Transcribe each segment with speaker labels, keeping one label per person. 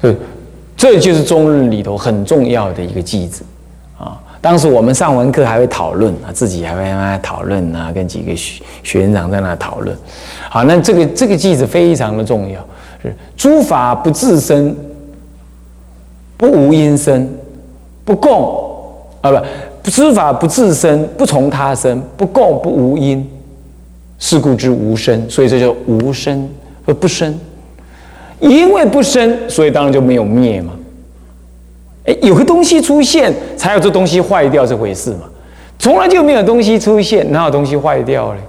Speaker 1: 对这就是中日里头很重要的一个句子啊。当时我们上完课还会讨论啊，自己还会在讨论啊，跟几个学学员长在那讨论。好，那这个这个句子非常的重要，是诸法不自生，不无因生，不共啊不，诸法不自生，不从他生，不共不无因，是故知无生。所以这叫无生而不生，因为不生，所以当然就没有灭嘛。哎，有个东西出现，才有这东西坏掉这回事嘛。从来就没有东西出现，哪有东西坏掉嘞？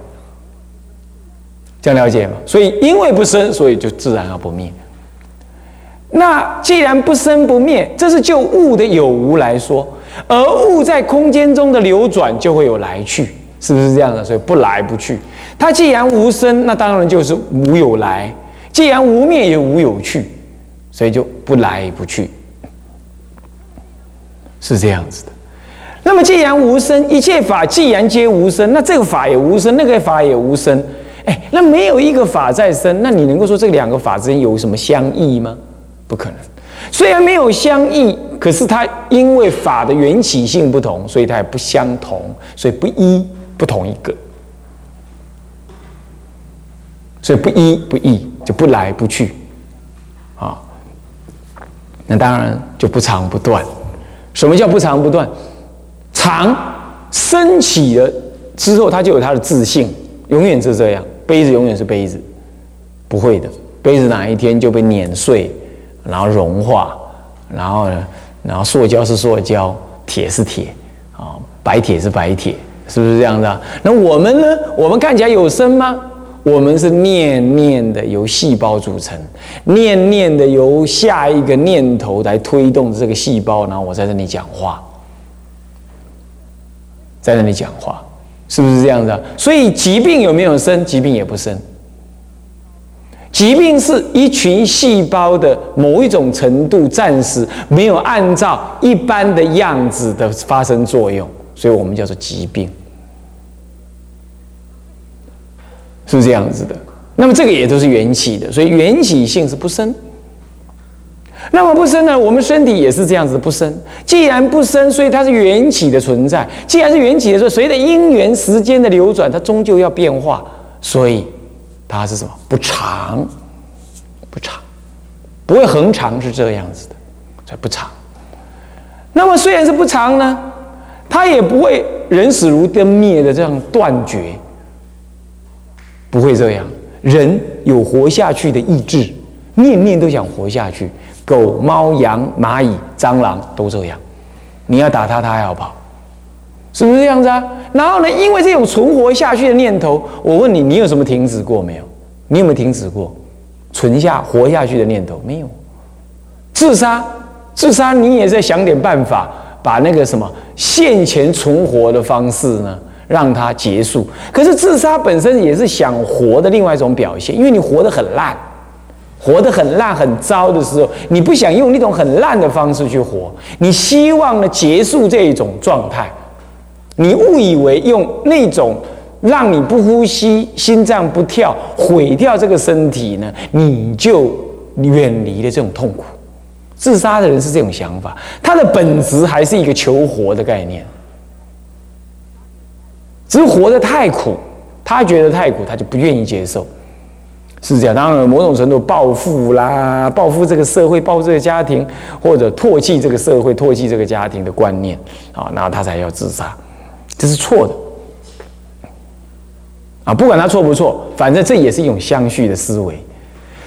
Speaker 1: 这样了解吗？所以因为不生，所以就自然而不灭。那既然不生不灭，这是就物的有无来说，而物在空间中的流转就会有来去，是不是这样的？所以不来不去。它既然无生，那当然就是无有来；既然无灭，也无有去，所以就不来不去。是这样子的。那么，既然无生，一切法既然皆无生，那这个法也无生，那个法也无生。哎，那没有一个法在生，那你能够说这两个法之间有什么相异吗？不可能。虽然没有相异，可是它因为法的缘起性不同，所以它也不相同，所以不一不同一个。所以不一不异，就不来不去。啊，那当然就不长不断。什么叫不长不断？长升起了之后，它就有它的自信，永远是这样。杯子永远是杯子，不会的。杯子哪一天就被碾碎，然后融化，然后呢，然后塑胶是塑胶，铁是铁，啊，白铁是白铁，是不是这样的？那我们呢？我们看起来有生吗？我们是念念的由细胞组成，念念的由下一个念头来推动这个细胞，然后我在这里讲话，在那里讲话，是不是这样的？所以疾病有没有生？疾病也不生。疾病是一群细胞的某一种程度暂时没有按照一般的样子的发生作用，所以我们叫做疾病。是这样子的，那么这个也都是缘起的，所以缘起性是不生。那么不生呢？我们身体也是这样子不生。既然不生，所以它是缘起的存在。既然是缘起的，时候随着因缘时间的流转，它终究要变化。所以它是什么？不长，不长，不会恒长，是这个样子的，所以不长。那么虽然是不长呢，它也不会人死如灯灭的这样断绝。不会这样，人有活下去的意志，念念都想活下去。狗、猫、羊、蚂蚁、蟑螂都这样，你要打它，它还要跑，是不是这样子啊？然后呢，因为这种存活下去的念头，我问你，你有什么停止过没有？你有没有停止过存下活下去的念头？没有。自杀，自杀，你也在想点办法，把那个什么现前存活的方式呢？让它结束。可是自杀本身也是想活的另外一种表现，因为你活得很烂，活得很烂很糟的时候，你不想用那种很烂的方式去活，你希望呢结束这一种状态。你误以为用那种让你不呼吸、心脏不跳、毁掉这个身体呢，你就远离了这种痛苦。自杀的人是这种想法，他的本质还是一个求活的概念。只是活得太苦，他觉得太苦，他就不愿意接受，是这样。当然，某种程度报复啦，报复这个社会，报复这个家庭，或者唾弃这个社会，唾弃这个家庭的观念啊，然后他才要自杀，这是错的。啊，不管他错不错，反正这也是一种相续的思维。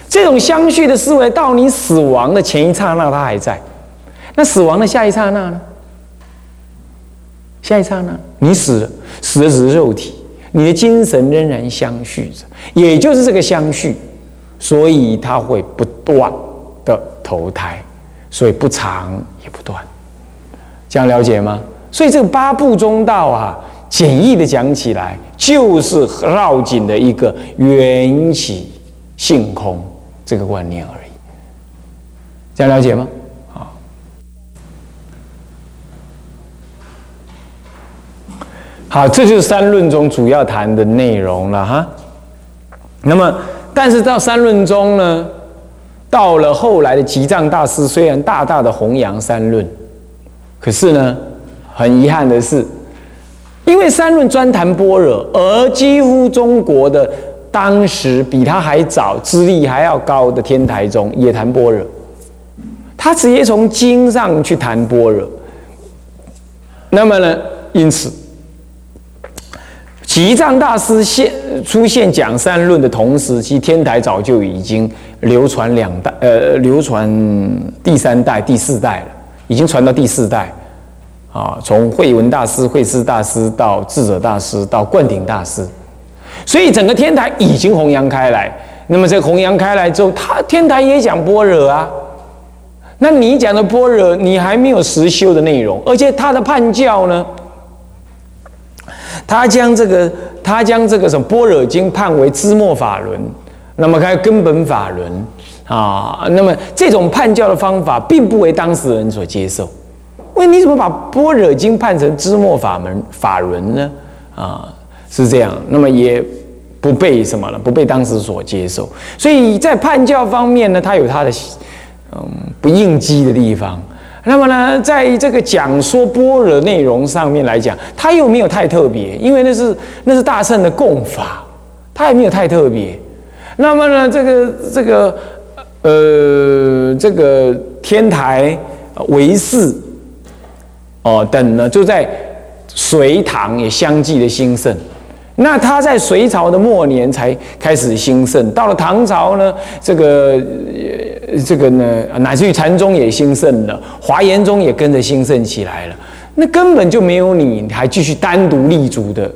Speaker 1: 这种相续的思维，到你死亡的前一刹那，他还在；那死亡的下一刹那呢？下一刹那，你死了，死的只是肉体，你的精神仍然相续着，也就是这个相续，所以它会不断的投胎，所以不长也不断，这样了解吗？所以这个八部中道啊，简易的讲起来，就是绕紧的一个缘起性空这个观念而已，这样了解吗？好，这就是三论中主要谈的内容了哈。那么，但是到三论中呢，到了后来的吉藏大师，虽然大大的弘扬三论，可是呢，很遗憾的是，因为三论专谈般若，而几乎中国的当时比他还早、资历还要高的天台宗也谈般若，他直接从经上去谈般若。那么呢，因此。吉藏大师现出现讲三论的同时，其天台早就已经流传两代，呃，流传第三代、第四代了，已经传到第四代，啊，从慧文大师、慧思大师到智者大师到灌顶大师，所以整个天台已经弘扬开来。那么这弘扬开来之后，他天台也讲般若啊，那你讲的般若，你还没有实修的内容，而且他的判教呢？他将这个，他将这个什么《般若经》判为支末法轮，那么开根本法轮啊，那么这种判教的方法并不为当事人所接受。喂，你怎么把《般若经》判成支末法门法轮呢？啊，是这样，那么也不被什么了，不被当时所接受。所以在判教方面呢，他有他的嗯不应激的地方。那么呢，在这个讲说般若内容上面来讲，它又没有太特别，因为那是那是大圣的供法，它也没有太特别。那么呢，这个这个呃，这个天台唯识哦等呢，就在隋唐也相继的兴盛。那他在隋朝的末年才开始兴盛，到了唐朝呢，这个。这个呢，乃至于禅宗也兴盛了，华严宗也跟着兴盛起来了。那根本就没有你还继续单独立足的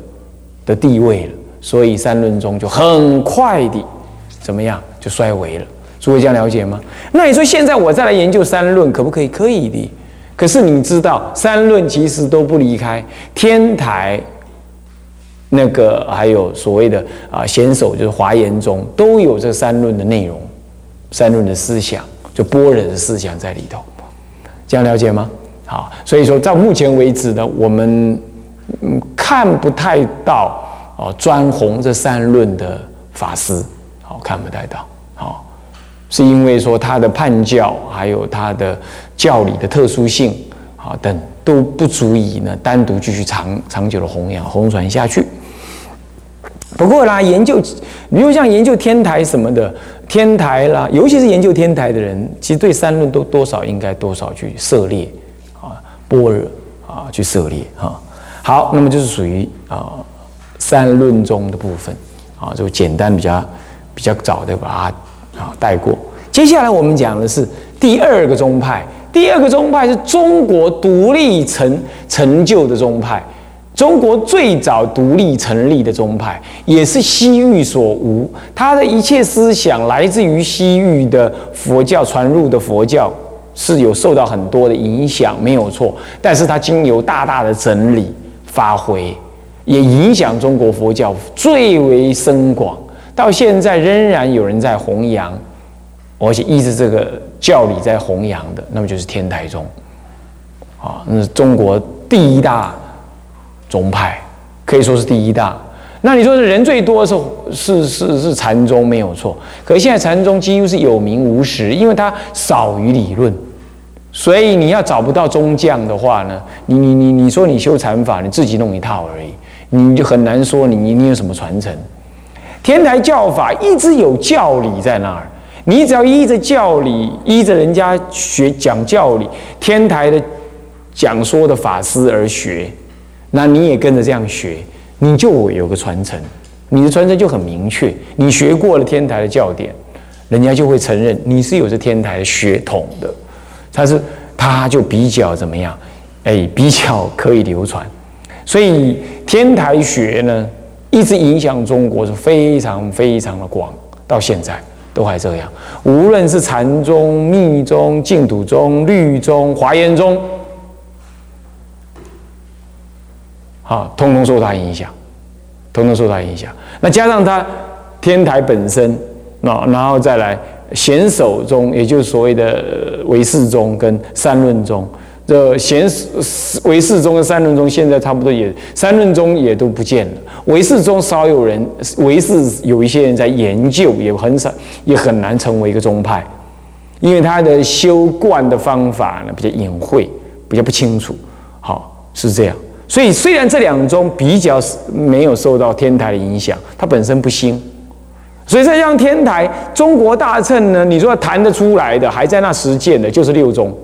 Speaker 1: 的地位了，所以三论宗就很快的怎么样就衰微了。诸位这样了解吗？那你说现在我再来研究三论可不可以？可以的。可是你知道三论其实都不离开天台那个，还有所谓的啊贤首，就是华严宗都有这三论的内容。三论的思想，就般若的思想在里头，这样了解吗？好，所以说到目前为止呢，我们嗯看不太到哦专弘这三论的法师，好看不太到，好，是因为说他的判教还有他的教理的特殊性，好等都不足以呢单独继续长长久的弘扬弘传下去。不过啦，研究，比如像研究天台什么的，天台啦，尤其是研究天台的人，其实对三论都多少应该多少去涉猎啊，般若啊，去涉猎哈。好，那么就是属于啊三论中的部分啊，就简单比较比较早的把它啊带过。接下来我们讲的是第二个宗派，第二个宗派是中国独立成成就的宗派。中国最早独立成立的宗派，也是西域所无。他的一切思想来自于西域的佛教传入的佛教，是有受到很多的影响，没有错。但是它经由大大的整理发挥，也影响中国佛教最为深广。到现在仍然有人在弘扬，而且依着这个教理在弘扬的，那么就是天台宗。啊，那是中国第一大。宗派可以说是第一大，那你说是人最多的时候是是是禅宗没有错，可是现在禅宗几乎是有名无实，因为它少于理论，所以你要找不到宗将的话呢，你你你你说你修禅法，你自己弄一套而已，你就很难说你你有什么传承。天台教法一直有教理在那儿，你只要依着教理，依着人家学讲教理，天台的讲说的法师而学。那你也跟着这样学，你就有个传承，你的传承就很明确。你学过了天台的教典，人家就会承认你是有着天台血统的，他是他就比较怎么样？哎，比较可以流传。所以天台学呢，一直影响中国是非常非常的广，到现在都还这样。无论是禅宗、密宗、净土宗、律宗、华严宗。啊，通通受他影响，通通受他影响。那加上他天台本身，那然后再来显首宗，也就是所谓的唯识宗跟三论宗。这贤唯识宗跟三论宗现在差不多也，三论宗也都不见了。唯识宗少有人，唯识有一些人在研究，也很少，也很难成为一个宗派。因为他的修观的方法呢比较隐晦，比较不清楚。好，是这样。所以虽然这两宗比较没有受到天台的影响，它本身不兴。所以再像天台中国大乘呢，你说谈得出来的，还在那实践的，就是六宗，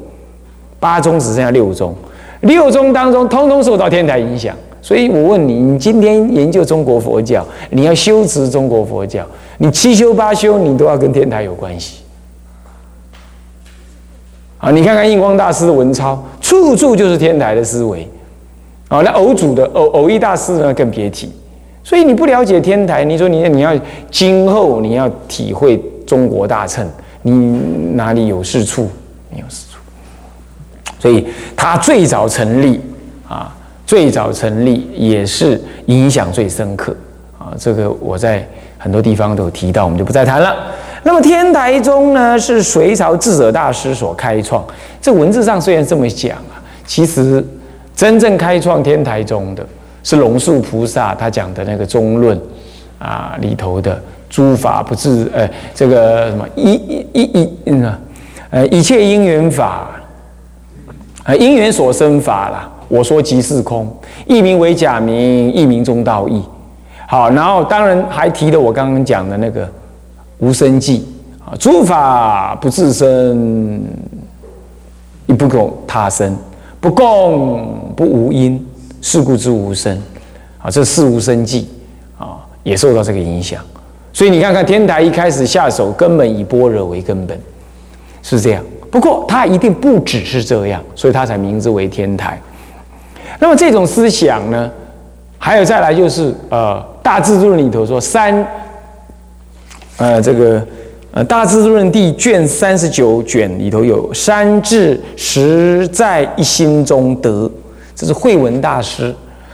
Speaker 1: 八宗只剩下六宗。六宗当中，通通受到天台影响。所以我问你，你今天研究中国佛教，你要修持中国佛教，你七修八修，你都要跟天台有关系。啊，你看看印光大师的文钞，处处就是天台的思维。啊，那偶主的偶偶一大师呢，更别提。所以你不了解天台，你说你你要今后你要体会中国大乘，你哪里有是处？没有是。所以他最早成立啊，最早成立也是影响最深刻啊。这个我在很多地方都有提到，我们就不再谈了。那么天台宗呢，是隋朝智者大师所开创。这文字上虽然这么讲啊，其实真正开创天台宗的。是龙树菩萨他讲的那个中论啊里头的诸法不自呃这个什么一一一一嗯呃一切因缘法啊因缘所生法啦，我说即是空，一名为假名，一名中道义。好，然后当然还提了我刚刚讲的那个无生计啊，诸法不自生，亦不共他生，不共不无因。是故之无生，啊，这是无生计，啊，也受到这个影响。所以你看看天台一开始下手，根本以般若为根本，是这样。不过它一定不只是这样，所以它才名字为天台。那么这种思想呢，还有再来就是呃，《大智度论》里头说三，呃，这个呃，《大智度论》第卷三十九卷里头有三智实在一心中得。这是慧文大师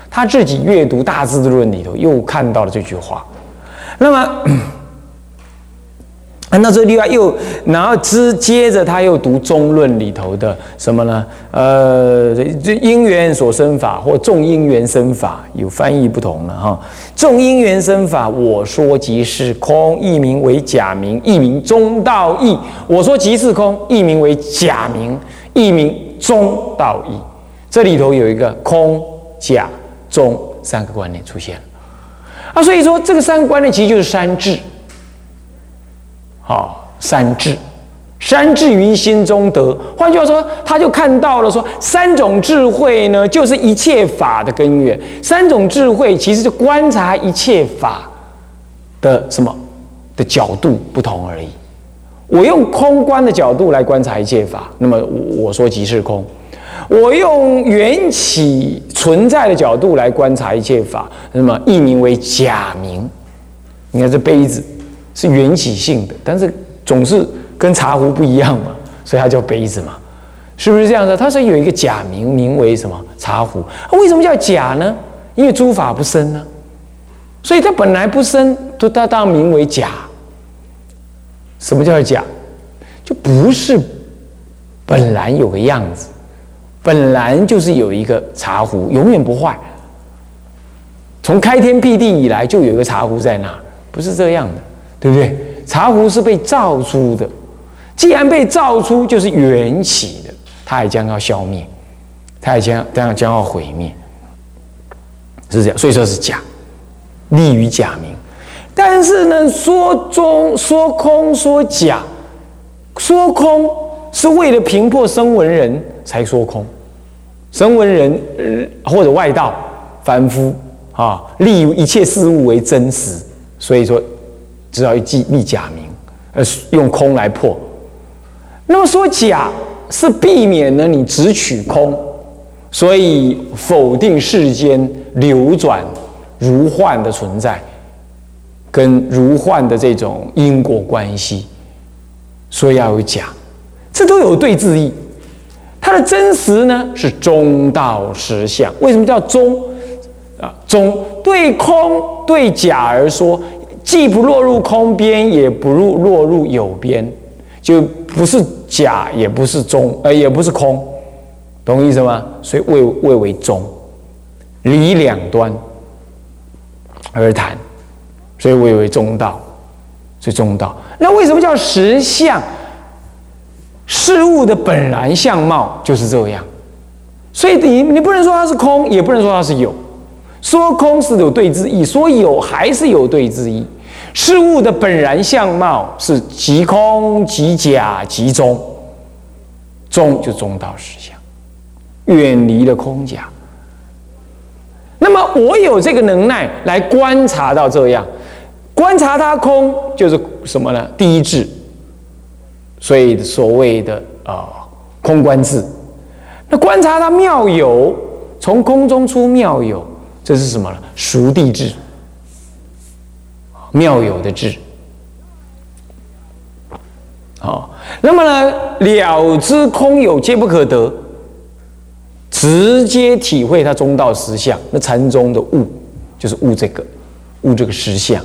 Speaker 1: 他自己阅读《大智度论》里头又看到了这句话。那么，那这另外又然后之接着他又读《中论》里头的什么呢？呃，这因缘所生法或众因缘生法有翻译不同了哈。众因缘生法，我说即是空，译名为假名，译名中道义。我说即是空，译名为假名，译名中道义。这里头有一个空、假、中三个观念出现了啊，所以说这个三个观念其实就是三智，好，三智，三智于心中得。换句话说，他就看到了说，三种智慧呢，就是一切法的根源。三种智慧其实就观察一切法的什么的角度不同而已。我用空观的角度来观察一切法，那么我说即是空。我用缘起存在的角度来观察一切法，那么译名为假名。你看这杯子是缘起性的，但是总是跟茶壶不一样嘛，所以它叫杯子嘛，是不是这样的？它是有一个假名，名为什么茶壶？为什么叫假呢？因为诸法不生呢，所以它本来不生，都它当名为假。什么叫假？就不是本来有个样子。本来就是有一个茶壶，永远不坏。从开天辟地以来，就有一个茶壶在那，不是这样的，对不对？茶壶是被造出的，既然被造出，就是缘起的，它也将要消灭，它也将将将要毁灭，是这样。所以说是假，立于假名。但是呢，说中说空说假，说空是为了平破声闻人。才说空，声闻人或者外道凡夫啊，立一切事物为真实，所以说只要一记立假名，呃用空来破。那么说假是避免了你只取空，所以否定世间流转如幻的存在，跟如幻的这种因果关系，所以要有假，这都有对字义。它的真实呢是中道实相，为什么叫中？啊，中对空对假而说，既不落入空边，也不入落入有边，就不是假，也不是中，呃，也不是空，懂意思吗？所以谓谓为中，离两端而谈，所以谓为中道，所以中道。那为什么叫实相？事物的本然相貌就是这样，所以你你不能说它是空，也不能说它是有。说空是有对之意，说有还是有对之意。事物的本然相貌是即空即假即中，中就中道实相，远离了空假。那么我有这个能耐来观察到这样，观察它空就是什么呢？第一智，所以所谓的啊空观智。那观察它妙有，从空中出妙有，这是什么呢？熟地智。妙有的智，好，那么呢，了知空有皆不可得，直接体会它中道实相。那禅宗的悟，就是悟这个，悟这个实相。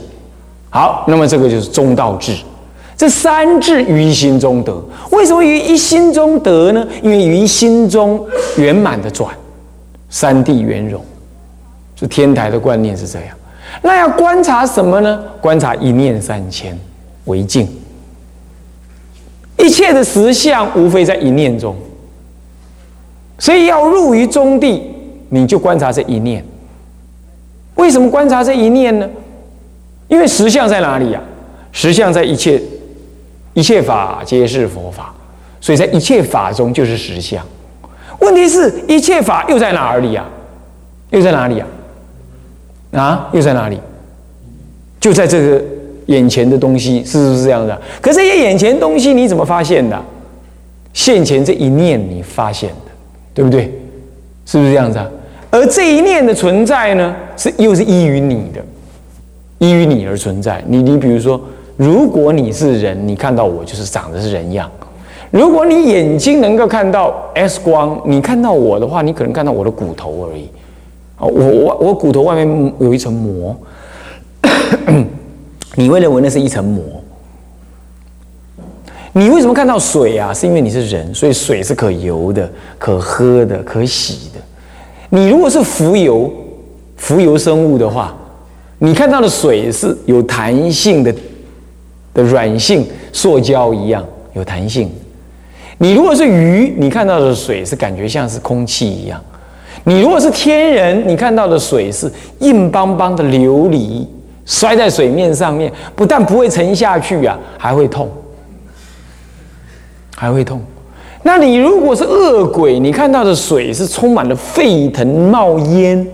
Speaker 1: 好，那么这个就是中道智。这三智于心中得，为什么于一心中得呢？因为于心中圆满的转，三地圆融，是天台的观念是这样。那要观察什么呢？观察一念三千为净，一切的实相无非在一念中，所以要入于中地，你就观察这一念。为什么观察这一念呢？因为实相在哪里呀？实相在一切，一切法皆是佛法，所以在一切法中就是实相。问题是一切法又在哪里呀？又在哪里呀？啊又在哪里？就在这个眼前的东西，是不是这样的？可这些眼前东西你怎么发现的？现前这一念你发现的，对不对？是不是这样子啊？而这一念的存在呢，是又是依于你的，依于你而存在。你你比如说，如果你是人，你看到我就是长得是人样；如果你眼睛能够看到 X 光，你看到我的话，你可能看到我的骨头而已。我我我骨头外面有一层膜，你会认为那是一层膜。你为什么看到水啊？是因为你是人，所以水是可游的、可喝的、可洗的。你如果是浮游、浮游生物的话，你看到的水是有弹性的的软性塑胶一样有弹性。你如果是鱼，你看到的水是感觉像是空气一样。你如果是天人，你看到的水是硬邦邦的琉璃，摔在水面上面，不但不会沉下去啊，还会痛，还会痛。那你如果是恶鬼，你看到的水是充满了沸腾冒烟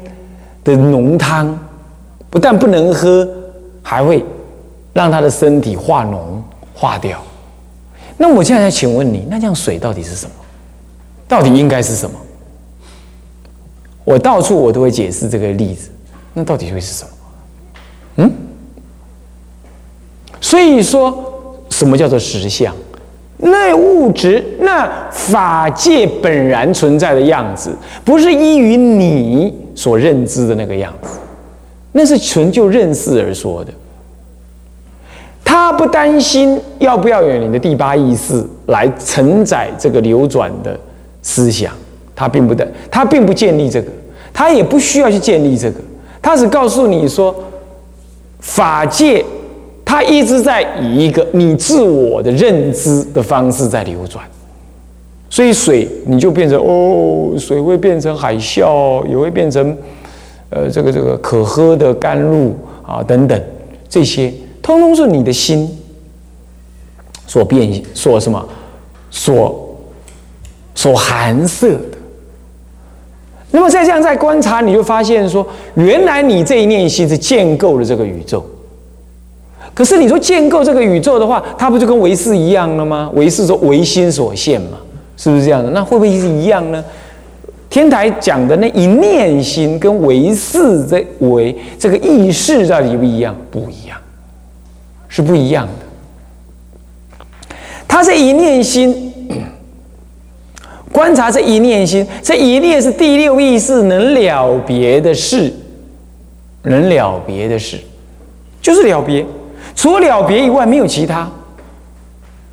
Speaker 1: 的浓汤，不但不能喝，还会让他的身体化脓化掉。那我现在想请问你，那这样水到底是什么？到底应该是什么？我到处我都会解释这个例子，那到底会是什么？嗯，所以说什么叫做实相？那物质、那法界本然存在的样子，不是依于你所认知的那个样子，那是纯就认识而说的。他不担心要不要有你的第八意识来承载这个流转的思想，他并不的，他并不建立这个。他也不需要去建立这个，他只告诉你说，法界它一直在以一个你自我的认知的方式在流转，所以水你就变成哦，水会变成海啸，也会变成呃这个这个可喝的甘露啊等等，这些通通是你的心所变所什么所所含摄。那么再这样再观察，你就发现说，原来你这一念心是建构了这个宇宙。可是你说建构这个宇宙的话，它不就跟唯识一样了吗？唯识说唯心所现嘛，是不是这样的？那会不会是一样呢？天台讲的那一念心跟唯识这唯这个意识到底不一样？不一样，是不一样的。它这一念心。观察这一念心，这一念是第六意识能了别的事，能了别的事，就是了别，除了了别以外没有其他。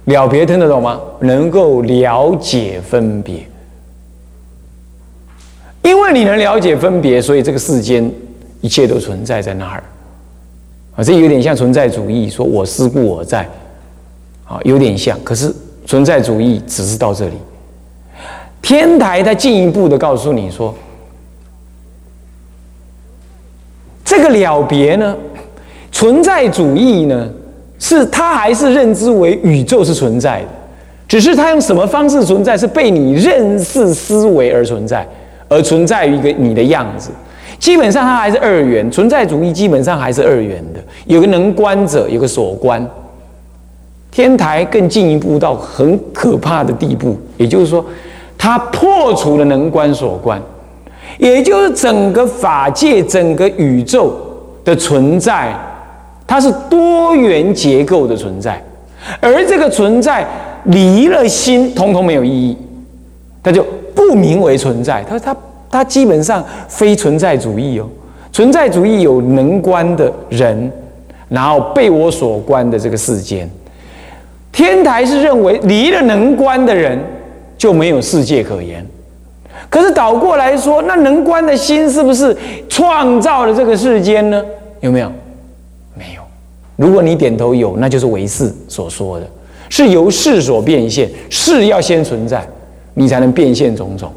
Speaker 1: 了别听得懂吗？能够了解分别，因为你能了解分别，所以这个世间一切都存在在那儿。啊，这有点像存在主义，说我思故我在，啊，有点像，可是存在主义只是到这里。天台他进一步的告诉你说，这个了别呢，存在主义呢，是它还是认知为宇宙是存在的，只是它用什么方式存在，是被你认识思维而存在，而存在于一个你的样子。基本上它还是二元，存在主义基本上还是二元的，有个能观者，有个所观。天台更进一步到很可怕的地步，也就是说，它破除了能观所观，也就是整个法界、整个宇宙的存在，它是多元结构的存在，而这个存在离了心，通通没有意义，它就不名为存在。他说它。它基本上非存在主义哦，存在主义有能观的人，然后被我所观的这个世间，天台是认为离了能观的人就没有世界可言。可是倒过来说，那能观的心是不是创造了这个世间呢？有没有？没有。如果你点头有，那就是唯识所说的，是由事所变现，事要先存在，你才能变现种种。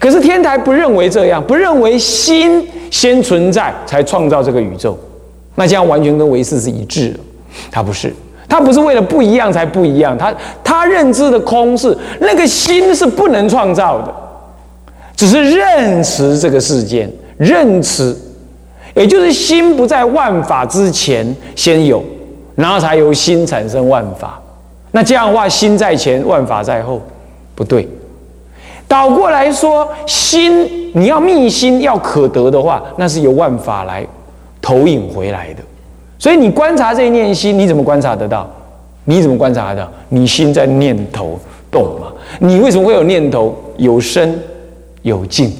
Speaker 1: 可是天台不认为这样，不认为心先存在才创造这个宇宙，那这样完全跟唯识是一致的。他不是，他不是为了不一样才不一样，他他认知的空是那个心是不能创造的，只是认识这个世间，认识，也就是心不在万法之前先有，然后才由心产生万法。那这样的话，心在前，万法在后，不对。倒过来说，心你要密心要可得的话，那是由万法来投影回来的。所以你观察这一念心，你怎么观察得到？你怎么观察得到？你心在念头动嘛？你为什么会有念头？有生有静，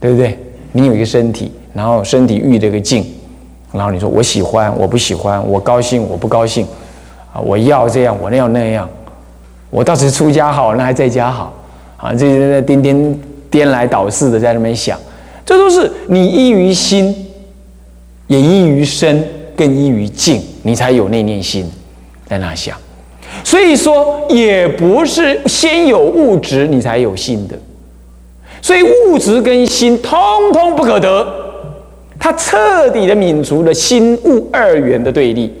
Speaker 1: 对不对？你有一个身体，然后身体遇这个静，然后你说我喜欢，我不喜欢，我高兴，我不高兴，啊，我要这样，我那要那样，我倒是出家好，那还在家好。啊，这些在颠颠颠来倒似的在那边想，这都是你依于心，也依于身，更依于静，你才有那念心在那想。所以说，也不是先有物质你才有心的，所以物质跟心通通不可得，它彻底的泯除了心物二元的对立。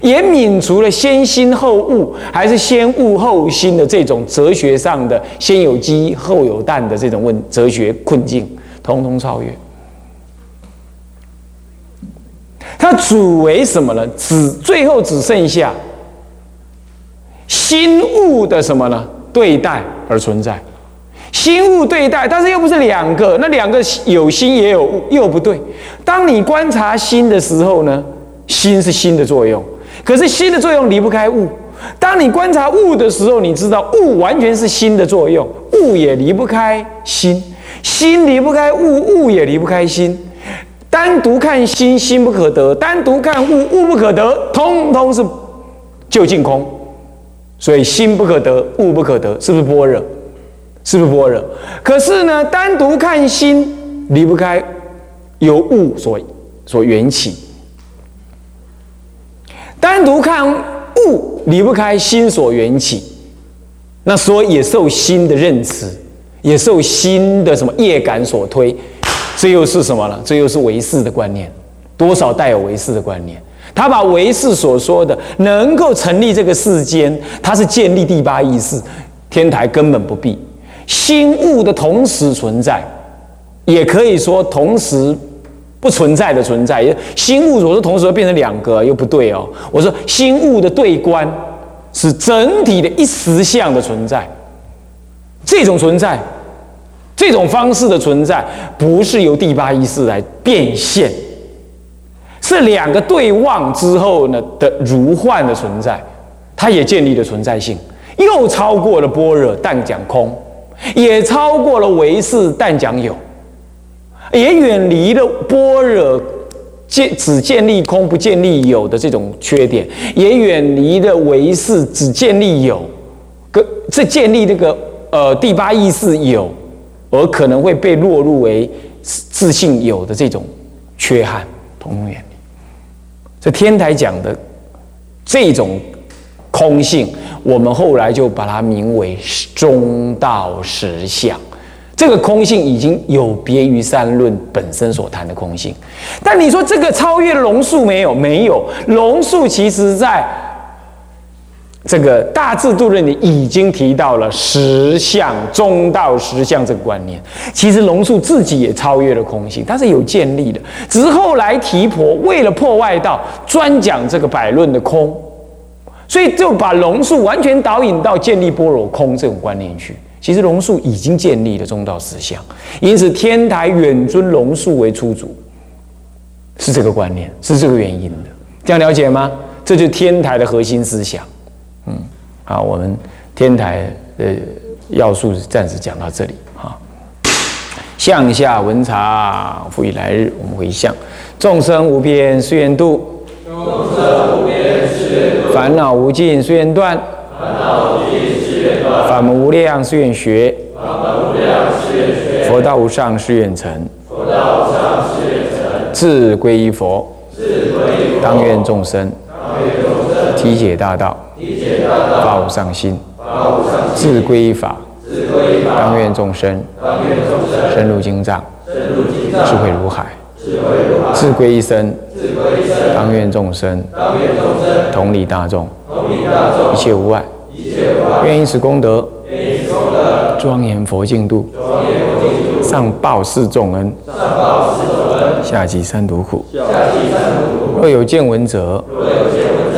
Speaker 1: 也泯除了先心后物，还是先物后心的这种哲学上的先有鸡后有蛋的这种问哲学困境，通通超越。它主为什么呢？只最后只剩下心物的什么呢？对待而存在，心物对待，但是又不是两个，那两个有心也有物，又不对。当你观察心的时候呢，心是心的作用。可是心的作用离不开物。当你观察物的时候，你知道物完全是心的作用，物也离不开心，心离不开物，物也离不开心。单独看心，心不可得；单独看物，物不可得。通通是就近空，所以心不可得，物不可得，是不是般若？是不是般若？可是呢，单独看心，离不开由物所所缘起。单独看物离不开心所缘起，那所以也受心的认识，也受心的什么业感所推，这又是什么呢？这又是唯识的观念，多少带有唯识的观念。他把唯识所说的能够成立这个世间，他是建立第八意识，天台根本不必心物的同时存在，也可以说同时。不存在的存在，心物我说同时变成两个又不对哦。我说心物的对观是整体的一实相的存在，这种存在，这种方式的存在，不是由第八意识来变现，是两个对望之后呢的如幻的存在，它也建立了存在性，又超过了般若但讲空，也超过了唯识但讲有。也远离了般若建只建立空不建立有的这种缺点，也远离了唯识只建立有，跟这建立这个呃第八意识有，而可能会被落入为自信有的这种缺憾，通通远离。这天台讲的这种空性，我们后来就把它名为中道实相。这个空性已经有别于三论本身所谈的空性。但你说这个超越龙树没有？没有。龙树其实在这个大制度论里已经提到了实相中道实相这个观念。其实龙树自己也超越了空性，他是有建立的。只是后来提婆为了破外道，专讲这个百论的空。所以就把龙树完全导引到建立般若空这种观念去。其实龙树已经建立了中道实相，因此天台远尊龙树为初祖，是这个观念，是这个原因的。这样了解吗？这就是天台的核心思想。嗯，好，我们天台的要素暂时讲到这里。啊，向下文长，复以来日，我们回向众生无边誓愿度。众生无边誓愿度烦恼无尽誓愿断。烦恼无尽誓愿断。法门无量誓愿学。法门无量誓愿学。佛道无上誓愿成。佛道无上誓愿成。自归依佛。自归依佛。当愿众生。当愿众生。体解大道。体解大道。发无上心。自归依法。当愿众生。深入经藏。智慧如海。自归一生，当愿众生，同理大众，一切无碍，愿以此功德，庄严佛净土，上报四众恩，下济三途苦。若有见闻者，